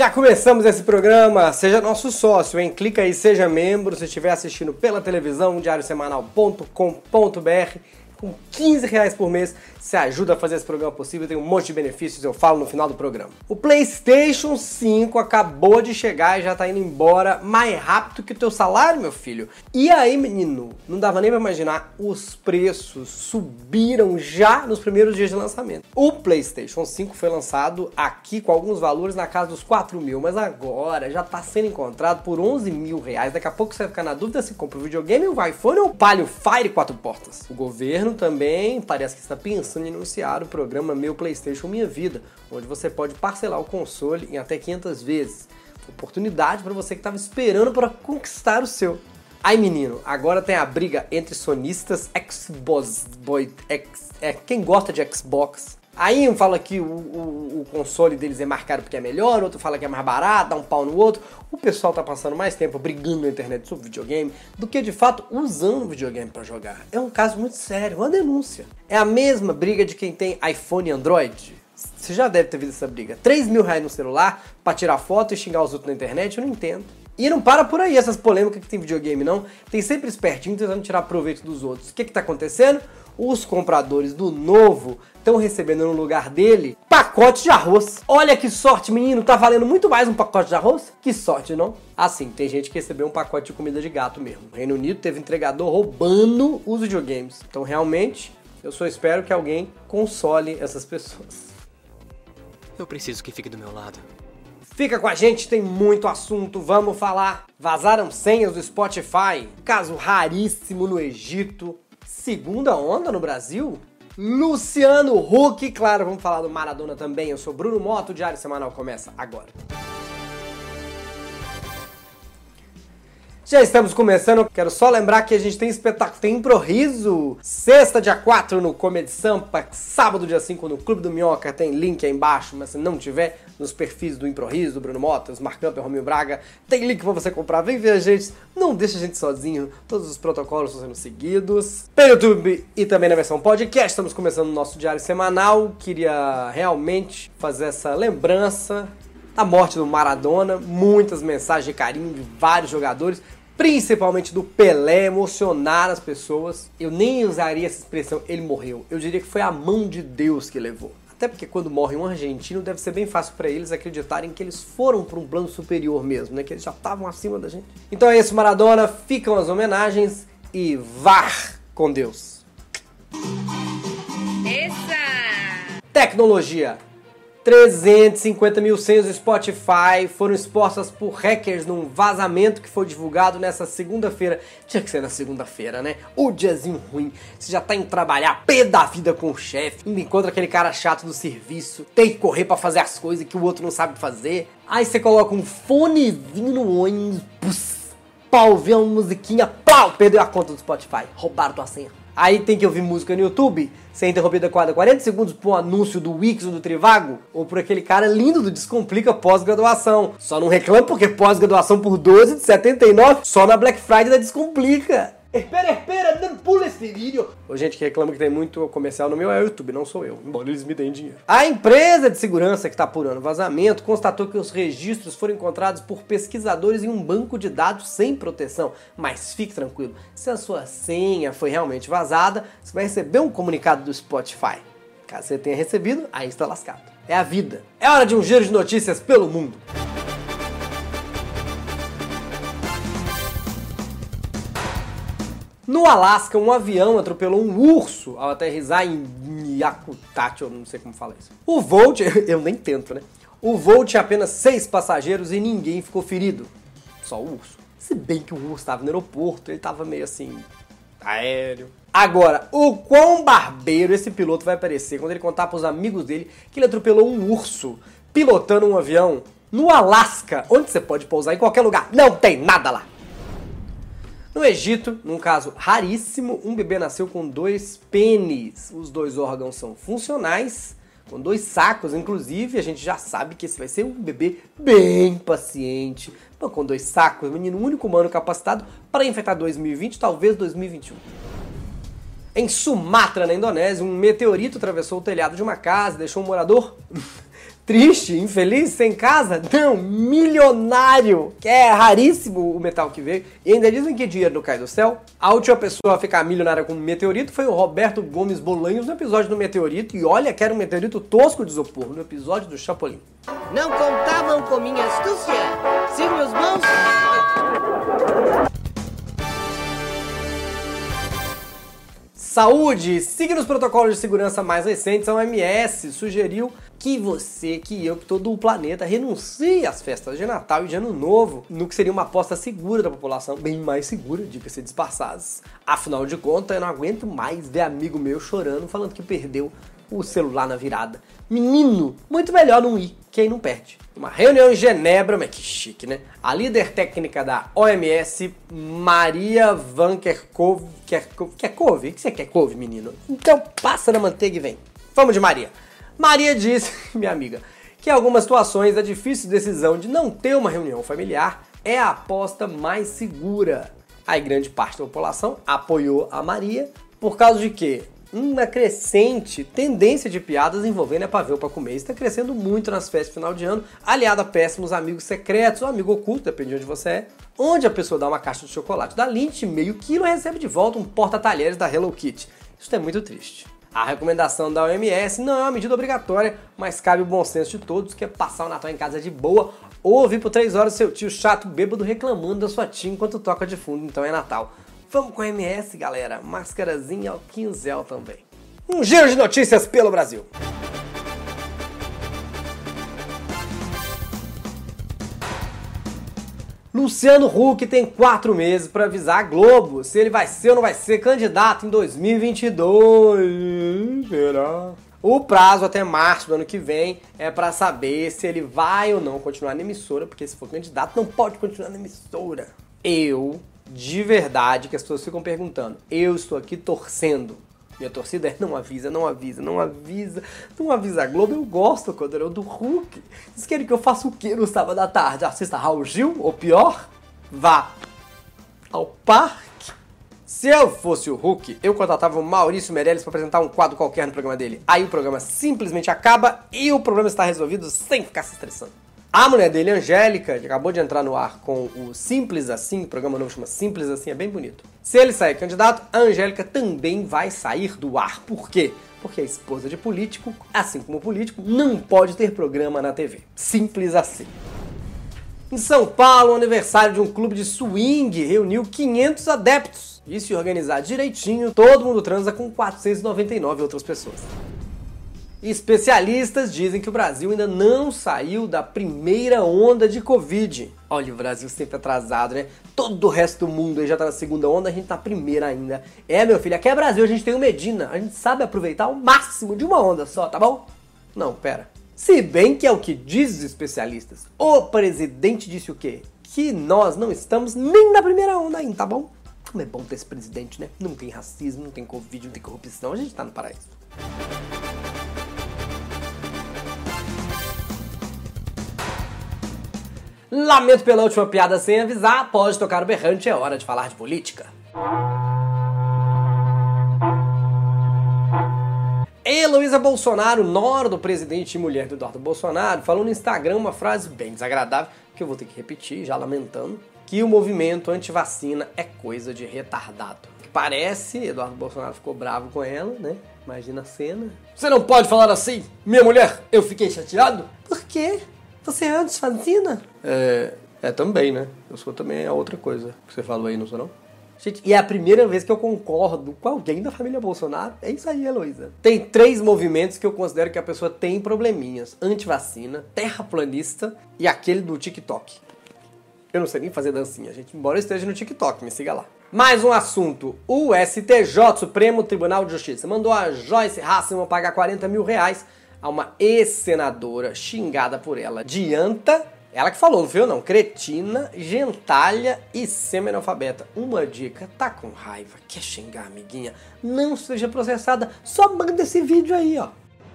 Já começamos esse programa, seja nosso sócio, hein? Clica aí, seja membro, se estiver assistindo pela televisão, diariosemanal.com.br com 15 reais por mês, você ajuda a fazer esse programa possível, tem um monte de benefícios, eu falo no final do programa. O PlayStation 5 acabou de chegar e já tá indo embora mais rápido que o teu salário, meu filho. E aí, menino, não dava nem pra imaginar, os preços subiram já nos primeiros dias de lançamento. O PlayStation 5 foi lançado aqui com alguns valores na casa dos 4 mil, mas agora já tá sendo encontrado por 11 mil reais. Daqui a pouco você vai ficar na dúvida se compra o videogame, o iPhone ou o Palio Fire 4 portas. O governo também parece que está pensando em anunciar o programa Meu PlayStation Minha Vida, onde você pode parcelar o console em até 500 vezes. Oportunidade para você que estava esperando para conquistar o seu. Aí menino, agora tem a briga entre sonistas, Xbox, boy, X, é, quem gosta de Xbox Aí um fala que o, o, o, console deles é mais caro porque é melhor, outro fala que é mais barato, dá um pau no outro. O pessoal tá passando mais tempo brigando na internet sobre videogame do que de fato usando o videogame para jogar. É um caso muito sério, uma denúncia. É a mesma briga de quem tem iPhone e Android. Você já deve ter visto essa briga. 3 mil reais no celular para tirar foto e xingar os outros na internet, eu não entendo. E não para por aí essas polêmicas que tem videogame, não. Tem sempre espertinho tentando tirar proveito dos outros. O que que tá acontecendo? Os compradores do novo estão recebendo no lugar dele pacote de arroz. Olha que sorte, menino, tá valendo muito mais um pacote de arroz? Que sorte, não? Assim, tem gente que recebeu um pacote de comida de gato mesmo. O Reino Unido teve entregador roubando os videogames. Então, realmente, eu só espero que alguém console essas pessoas. Eu preciso que fique do meu lado. Fica com a gente, tem muito assunto, vamos falar. Vazaram senhas do Spotify, caso raríssimo no Egito, segunda onda no Brasil, Luciano Huck, claro, vamos falar do Maradona também. Eu sou Bruno Moto, o Diário Semanal começa agora. Já estamos começando, quero só lembrar que a gente tem espetáculo, tem improviso. Sexta, dia 4 no Comedy Sampa, sábado, dia 5 no Clube do Minhoca, tem link aí embaixo, mas se não tiver, nos perfis do improviso, do Bruno Motas, Mark Camper, Romil Braga, tem link pra você comprar, vem ver a gente, não deixa a gente sozinho, todos os protocolos estão sendo seguidos. Pelo YouTube e também na versão podcast, estamos começando o nosso diário semanal, queria realmente fazer essa lembrança da morte do Maradona, muitas mensagens de carinho de vários jogadores, principalmente do Pelé, emocionar as pessoas. Eu nem usaria essa expressão, ele morreu. Eu diria que foi a mão de Deus que levou. Até porque quando morre um argentino, deve ser bem fácil para eles acreditarem que eles foram para um plano superior mesmo, né? Que eles já estavam acima da gente. Então é isso, Maradona. Ficam as homenagens e var com Deus. Essa! Tecnologia. 350 mil senhas do Spotify foram expostas por hackers num vazamento que foi divulgado nessa segunda-feira. Tinha que ser na segunda-feira, né? O diazinho ruim. Você já tá indo trabalhar, pé da vida com o chefe, encontra aquele cara chato do serviço, tem que correr para fazer as coisas que o outro não sabe fazer. Aí você coloca um fonezinho no ônibus, pau, vê uma musiquinha, pau, perdeu a conta do Spotify, roubaram tua senha. Aí tem que ouvir música no YouTube, ser interrompida a cada 40 segundos por um anúncio do Wix ou do Trivago, ou por aquele cara lindo do Descomplica pós-graduação. Só não reclama porque pós-graduação por 12 de 79 só na Black Friday da Descomplica. Espera, espera, não pula esse vídeo. Ô, gente que reclama que tem muito comercial no meu é o YouTube, não sou eu, embora eles me deem dinheiro. A empresa de segurança que está apurando vazamento constatou que os registros foram encontrados por pesquisadores em um banco de dados sem proteção. Mas fique tranquilo, se a sua senha foi realmente vazada, você vai receber um comunicado do Spotify. Caso você tenha recebido, aí está lascado. É a vida. É hora de um giro de notícias pelo mundo. No Alasca, um avião atropelou um urso ao aterrissar em Yakutati, eu não sei como fala isso. O voo, eu nem tento, né? O voo tinha apenas seis passageiros e ninguém ficou ferido. Só o urso. Se bem que o urso estava no aeroporto, ele estava meio assim, aéreo. Agora, o quão barbeiro esse piloto vai parecer quando ele contar para os amigos dele que ele atropelou um urso pilotando um avião no Alasca, onde você pode pousar em qualquer lugar. Não tem nada lá. No Egito, num caso raríssimo, um bebê nasceu com dois pênis. Os dois órgãos são funcionais, com dois sacos, inclusive. A gente já sabe que esse vai ser um bebê bem paciente. com dois sacos, um menino único humano capacitado para enfrentar 2020, talvez 2021. Em Sumatra, na Indonésia, um meteorito atravessou o telhado de uma casa e deixou um morador triste, infeliz, sem casa? Não, milionário, que é raríssimo o metal que veio. E ainda dizem que dinheiro não cai do céu. A última pessoa a ficar milionária com um meteorito foi o Roberto Gomes Bolanhos no episódio do meteorito. E olha que era um meteorito tosco de isopor, no episódio do Chapolin. Não contavam com minha astúcia. Sigo meus mãos. Saúde! Siga os protocolos de segurança mais recentes, a OMS sugeriu que você, que eu, que todo o planeta renuncie às festas de Natal e de Ano Novo, no que seria uma aposta segura da população, bem mais segura, diga-se passagens. Afinal de contas, eu não aguento mais ver amigo meu chorando, falando que perdeu o celular na virada. Menino, muito melhor não ir, que aí não perde. Uma reunião em Genebra, mas que chique, né? A líder técnica da OMS, Maria Van Kerkhove, Kerkhove, Kerkhove? O que você quer, couve, menino? Então passa na manteiga e vem. Vamos de Maria. Maria disse, minha amiga, que em algumas situações a difícil decisão de não ter uma reunião familiar é a aposta mais segura. Aí grande parte da população apoiou a Maria por causa de quê? Uma crescente tendência de piadas envolvendo é pavê para comer. Está crescendo muito nas festas de final de ano, aliado a péssimos amigos secretos ou amigo oculto, depende de onde você é, onde a pessoa dá uma caixa de chocolate da Lindt meio quilo e recebe de volta um porta-talheres da Hello Kitty. Isso é muito triste. A recomendação da OMS não é uma medida obrigatória, mas cabe o bom senso de todos, que é passar o Natal em casa de boa ou ouvir por 3 horas seu tio chato bêbado reclamando da sua tia enquanto toca de fundo, então é Natal. Vamos com a MS, galera. Máscarazinha ao quinzel também. Um giro de notícias pelo Brasil. Luciano Huck tem quatro meses para avisar a Globo se ele vai ser ou não vai ser candidato em 2022. Será? O prazo até março do ano que vem é para saber se ele vai ou não continuar na emissora, porque se for candidato não pode continuar na emissora. Eu de verdade que as pessoas ficam perguntando. Eu estou aqui torcendo. Minha torcida é não avisa, não avisa, não avisa, não avisa a Globo. Eu gosto quando eu do Hulk. Vocês querem que eu faça o que no sábado à tarde? Assista Raul Gil? Ou pior, vá ao parque. Se eu fosse o Hulk, eu contratava o Maurício Meirelles para apresentar um quadro qualquer no programa dele. Aí o programa simplesmente acaba e o problema está resolvido sem ficar se estressando. A mulher dele, Angélica, acabou de entrar no ar com o Simples Assim, programa novo chama Simples Assim, é bem bonito. Se ele sair candidato, a Angélica também vai sair do ar. Por quê? Porque a esposa de político, assim como o político, não pode ter programa na TV. Simples assim. Em São Paulo, o aniversário de um clube de swing reuniu 500 adeptos. E se organizar direitinho, todo mundo transa com 499 outras pessoas. Especialistas dizem que o Brasil ainda não saiu da primeira onda de Covid. Olha, o Brasil sempre atrasado, né? Todo o resto do mundo já tá na segunda onda, a gente tá na primeira ainda. É, meu filho, aqui é Brasil, a gente tem o Medina. A gente sabe aproveitar o máximo de uma onda só, tá bom? Não, pera. Se bem que é o que diz os especialistas. O presidente disse o quê? Que nós não estamos nem na primeira onda ainda, tá bom? Como é bom ter esse presidente, né? Não tem racismo, não tem Covid, não tem corrupção, a gente tá no paraíso. Lamento pela última piada sem avisar, pode tocar o berrante, é hora de falar de política. Heloísa Bolsonaro, nora do presidente e mulher do Eduardo Bolsonaro, falou no Instagram uma frase bem desagradável, que eu vou ter que repetir, já lamentando, que o movimento anti-vacina é coisa de retardado. Parece, Eduardo Bolsonaro ficou bravo com ela, né? Imagina a cena. Você não pode falar assim, minha mulher, eu fiquei chateado? Por quê? Você é antes-vacina? É, é também, né? Eu sou também a outra coisa que você falou aí, não sou não? Gente, e é a primeira vez que eu concordo com alguém da família Bolsonaro. É isso aí, Heloísa. Tem três movimentos que eu considero que a pessoa tem probleminhas: antivacina, terraplanista e aquele do TikTok. Eu não sei nem fazer dancinha, gente, embora eu esteja no TikTok, me siga lá. Mais um assunto. O STJ, Supremo Tribunal de Justiça, mandou a Joyce Hasselman pagar 40 mil reais a uma ex-senadora xingada por ela de anta. Ela que falou, viu não? Cretina, gentalha e semi-analfabeta. Uma dica, tá com raiva, quer xingar amiguinha? Não seja processada, só manda esse vídeo aí, ó.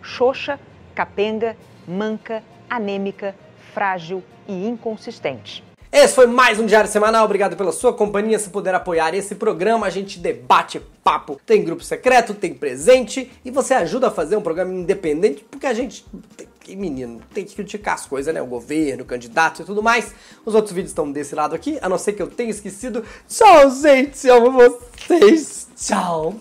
Xoxa, capenga, manca, anêmica, frágil e inconsistente. Esse foi mais um Diário Semanal. Obrigado pela sua companhia. Se puder apoiar esse programa, a gente debate papo. Tem grupo secreto, tem presente e você ajuda a fazer um programa independente porque a gente. E menino, tem que criticar as coisas, né? O governo, o candidato e tudo mais. Os outros vídeos estão desse lado aqui, a não ser que eu tenha esquecido. Tchau, gente! Amo vocês! Tchau!